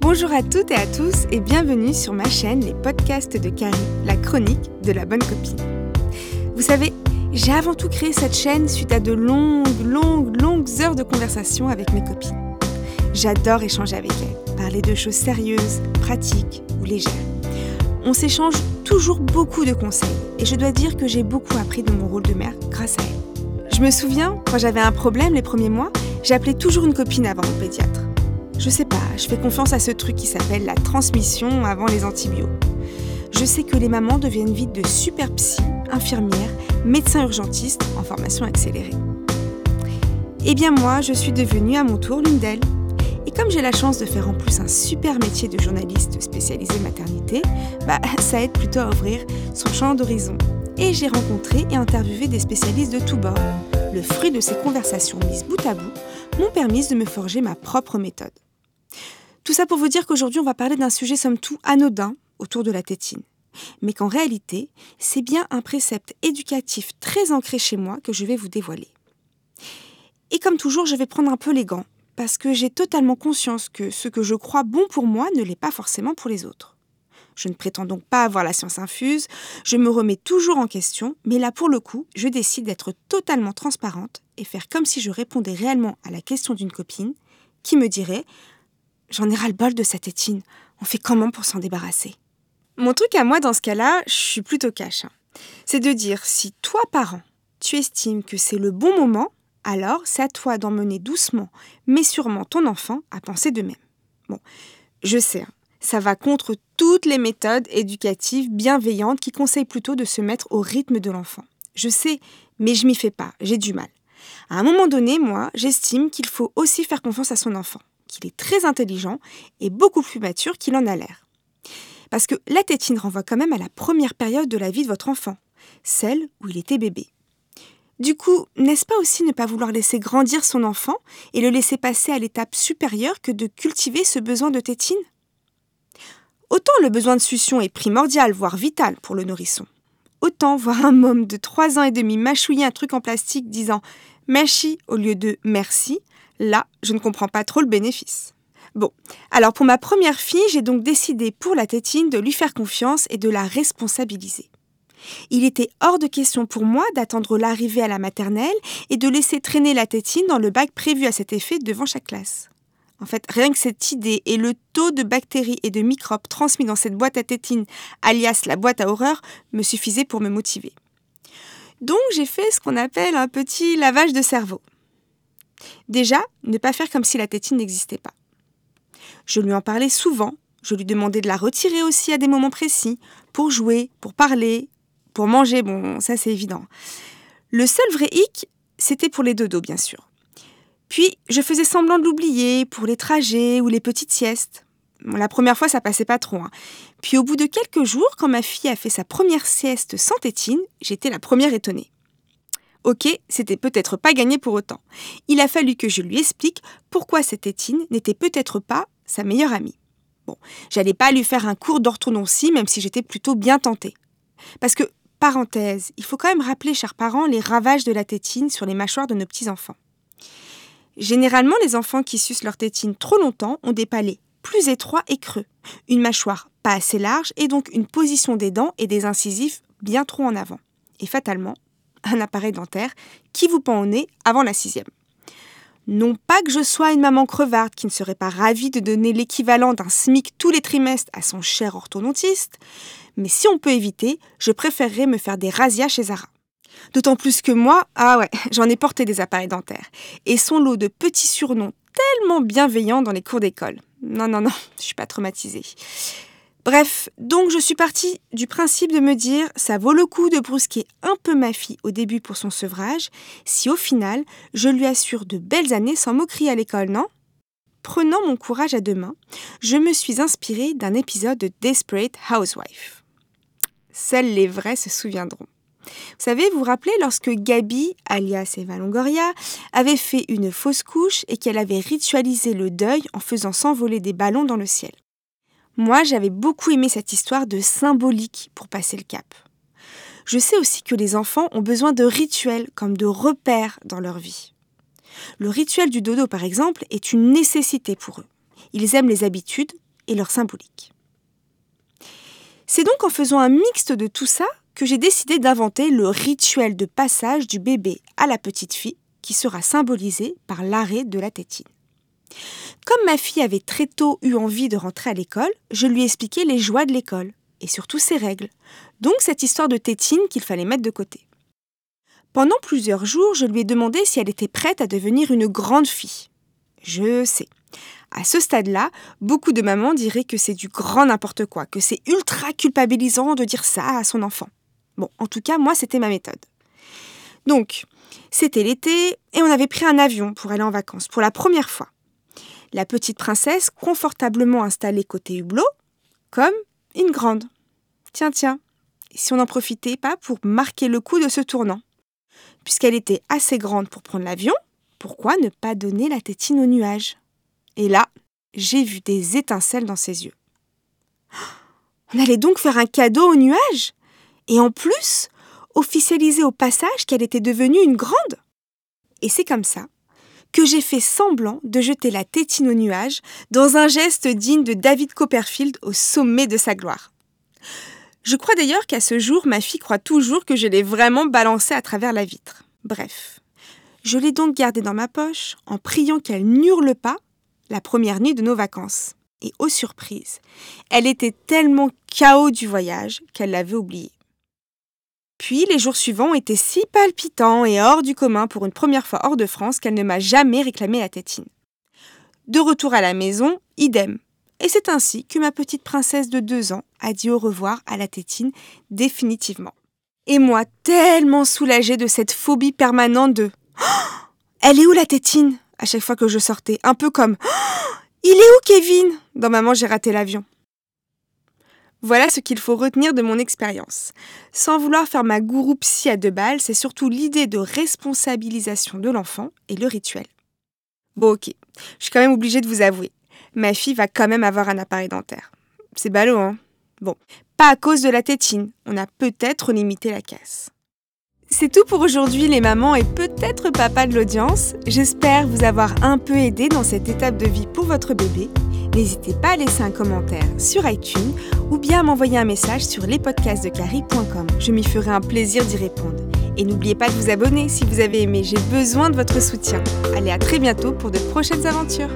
Bonjour à toutes et à tous et bienvenue sur ma chaîne Les podcasts de Carrie, la chronique de la bonne copine. Vous savez, j'ai avant tout créé cette chaîne suite à de longues, longues, longues heures de conversation avec mes copines. J'adore échanger avec elles, parler de choses sérieuses, pratiques ou légères. On s'échange toujours beaucoup de conseils et je dois dire que j'ai beaucoup appris de mon rôle de mère grâce à elles. Je me souviens, quand j'avais un problème les premiers mois, j'appelais toujours une copine avant mon pédiatre. Je sais pas, je fais confiance à ce truc qui s'appelle la transmission avant les antibiotiques. Je sais que les mamans deviennent vite de super psy, infirmières, médecins urgentistes en formation accélérée. Eh bien moi, je suis devenue à mon tour l'une d'elles. Et comme j'ai la chance de faire en plus un super métier de journaliste spécialisé maternité, bah ça aide plutôt à ouvrir son champ d'horizon. Et j'ai rencontré et interviewé des spécialistes de tous bords. Le fruit de ces conversations mises bout à bout m'ont permis de me forger ma propre méthode. Tout ça pour vous dire qu'aujourd'hui, on va parler d'un sujet somme tout anodin autour de la tétine. Mais qu'en réalité, c'est bien un précepte éducatif très ancré chez moi que je vais vous dévoiler. Et comme toujours, je vais prendre un peu les gants, parce que j'ai totalement conscience que ce que je crois bon pour moi ne l'est pas forcément pour les autres. Je ne prétends donc pas avoir la science infuse, je me remets toujours en question, mais là pour le coup, je décide d'être totalement transparente et faire comme si je répondais réellement à la question d'une copine qui me dirait J'en ai ras-le-bol de cette étine. On fait comment pour s'en débarrasser? Mon truc à moi dans ce cas-là, je suis plutôt cash. Hein. C'est de dire si toi, parent, tu estimes que c'est le bon moment, alors c'est à toi d'emmener doucement, mais sûrement ton enfant à penser de même. Bon, je sais, hein, ça va contre toutes les méthodes éducatives bienveillantes qui conseillent plutôt de se mettre au rythme de l'enfant. Je sais, mais je m'y fais pas, j'ai du mal. À un moment donné, moi, j'estime qu'il faut aussi faire confiance à son enfant qu'il est très intelligent et beaucoup plus mature qu'il en a l'air. Parce que la tétine renvoie quand même à la première période de la vie de votre enfant, celle où il était bébé. Du coup, n'est-ce pas aussi ne pas vouloir laisser grandir son enfant et le laisser passer à l'étape supérieure que de cultiver ce besoin de tétine? Autant le besoin de succion est primordial, voire vital pour le nourrisson. Autant voir un môme de 3 ans et demi mâchouiller un truc en plastique disant merci au lieu de merci Là, je ne comprends pas trop le bénéfice. Bon, alors pour ma première fille, j'ai donc décidé pour la tétine de lui faire confiance et de la responsabiliser. Il était hors de question pour moi d'attendre l'arrivée à la maternelle et de laisser traîner la tétine dans le bac prévu à cet effet devant chaque classe. En fait, rien que cette idée et le taux de bactéries et de microbes transmis dans cette boîte à tétine, alias la boîte à horreur, me suffisaient pour me motiver. Donc j'ai fait ce qu'on appelle un petit lavage de cerveau. Déjà, ne pas faire comme si la tétine n'existait pas. Je lui en parlais souvent, je lui demandais de la retirer aussi à des moments précis, pour jouer, pour parler, pour manger, bon, ça c'est évident. Le seul vrai hic, c'était pour les dodos, bien sûr. Puis, je faisais semblant de l'oublier pour les trajets ou les petites siestes. la première fois, ça passait pas trop. Hein. Puis, au bout de quelques jours, quand ma fille a fait sa première sieste sans tétine, j'étais la première étonnée. Ok, c'était peut-être pas gagné pour autant. Il a fallu que je lui explique pourquoi cette Étine n'était peut-être pas sa meilleure amie. Bon, j'allais pas lui faire un cours d'orthodontie, même si j'étais plutôt bien tentée. Parce que, parenthèse, il faut quand même rappeler, chers parents, les ravages de la tétine sur les mâchoires de nos petits-enfants. Généralement, les enfants qui sucent leur tétine trop longtemps ont des palais plus étroits et creux, une mâchoire pas assez large et donc une position des dents et des incisifs bien trop en avant. Et fatalement, un appareil dentaire qui vous pend au nez avant la sixième. Non pas que je sois une maman crevarde qui ne serait pas ravie de donner l'équivalent d'un SMIC tous les trimestres à son cher orthodontiste, mais si on peut éviter, je préférerais me faire des razzias chez Zara. D'autant plus que moi, ah ouais, j'en ai porté des appareils dentaires, et son lot de petits surnoms tellement bienveillants dans les cours d'école. Non, non, non, je suis pas traumatisée. Bref, donc je suis partie du principe de me dire ça vaut le coup de brusquer un peu ma fille au début pour son sevrage, si au final je lui assure de belles années sans moquerie à l'école, non? Prenant mon courage à deux mains, je me suis inspirée d'un épisode de Desperate Housewife. Seuls les vrais se souviendront. Vous savez, vous vous rappelez lorsque Gabi, alias Eva Longoria, avait fait une fausse couche et qu'elle avait ritualisé le deuil en faisant s'envoler des ballons dans le ciel. Moi, j'avais beaucoup aimé cette histoire de symbolique pour passer le cap. Je sais aussi que les enfants ont besoin de rituels comme de repères dans leur vie. Le rituel du dodo, par exemple, est une nécessité pour eux. Ils aiment les habitudes, et leur symbolique. C'est donc en faisant un mixte de tout ça que j'ai décidé d'inventer le rituel de passage du bébé à la petite fille qui sera symbolisé par l'arrêt de la tétine. Comme ma fille avait très tôt eu envie de rentrer à l'école, je lui ai expliqué les joies de l'école et surtout ses règles, donc cette histoire de tétine qu'il fallait mettre de côté. Pendant plusieurs jours, je lui ai demandé si elle était prête à devenir une grande fille. Je sais. À ce stade-là, beaucoup de mamans diraient que c'est du grand n'importe quoi, que c'est ultra culpabilisant de dire ça à son enfant. Bon, en tout cas, moi, c'était ma méthode. Donc, c'était l'été et on avait pris un avion pour aller en vacances pour la première fois. La petite princesse confortablement installée côté hublot, comme une grande. Tiens, tiens, si on n'en profitait pas pour marquer le coup de ce tournant? Puisqu'elle était assez grande pour prendre l'avion, pourquoi ne pas donner la tétine au nuage? Et là, j'ai vu des étincelles dans ses yeux. On allait donc faire un cadeau au nuage? Et en plus, officialiser au passage qu'elle était devenue une grande? Et c'est comme ça que j'ai fait semblant de jeter la tétine au nuage dans un geste digne de David Copperfield au sommet de sa gloire. Je crois d'ailleurs qu'à ce jour, ma fille croit toujours que je l'ai vraiment balancée à travers la vitre. Bref. Je l'ai donc gardée dans ma poche en priant qu'elle n'hurle pas la première nuit de nos vacances. Et aux surprises, elle était tellement chaos du voyage qu'elle l'avait oubliée. Puis les jours suivants étaient si palpitants et hors du commun pour une première fois hors de France qu'elle ne m'a jamais réclamé la tétine. De retour à la maison, idem. Et c'est ainsi que ma petite princesse de deux ans a dit au revoir à la tétine définitivement. Et moi, tellement soulagée de cette phobie permanente de oh, Elle est où la tétine? à chaque fois que je sortais, un peu comme oh, Il est où Kevin? Dans Maman, j'ai raté l'avion. Voilà ce qu'il faut retenir de mon expérience. Sans vouloir faire ma gourou psy à deux balles, c'est surtout l'idée de responsabilisation de l'enfant et le rituel. Bon ok, je suis quand même obligée de vous avouer, ma fille va quand même avoir un appareil dentaire. C'est ballot, hein Bon, pas à cause de la tétine, on a peut-être limité la casse. C'est tout pour aujourd'hui les mamans et peut-être papa de l'audience. J'espère vous avoir un peu aidé dans cette étape de vie pour votre bébé N'hésitez pas à laisser un commentaire sur iTunes ou bien à m'envoyer un message sur lespodcastsdecarrie.com. Je m'y ferai un plaisir d'y répondre. Et n'oubliez pas de vous abonner si vous avez aimé, j'ai besoin de votre soutien. Allez à très bientôt pour de prochaines aventures.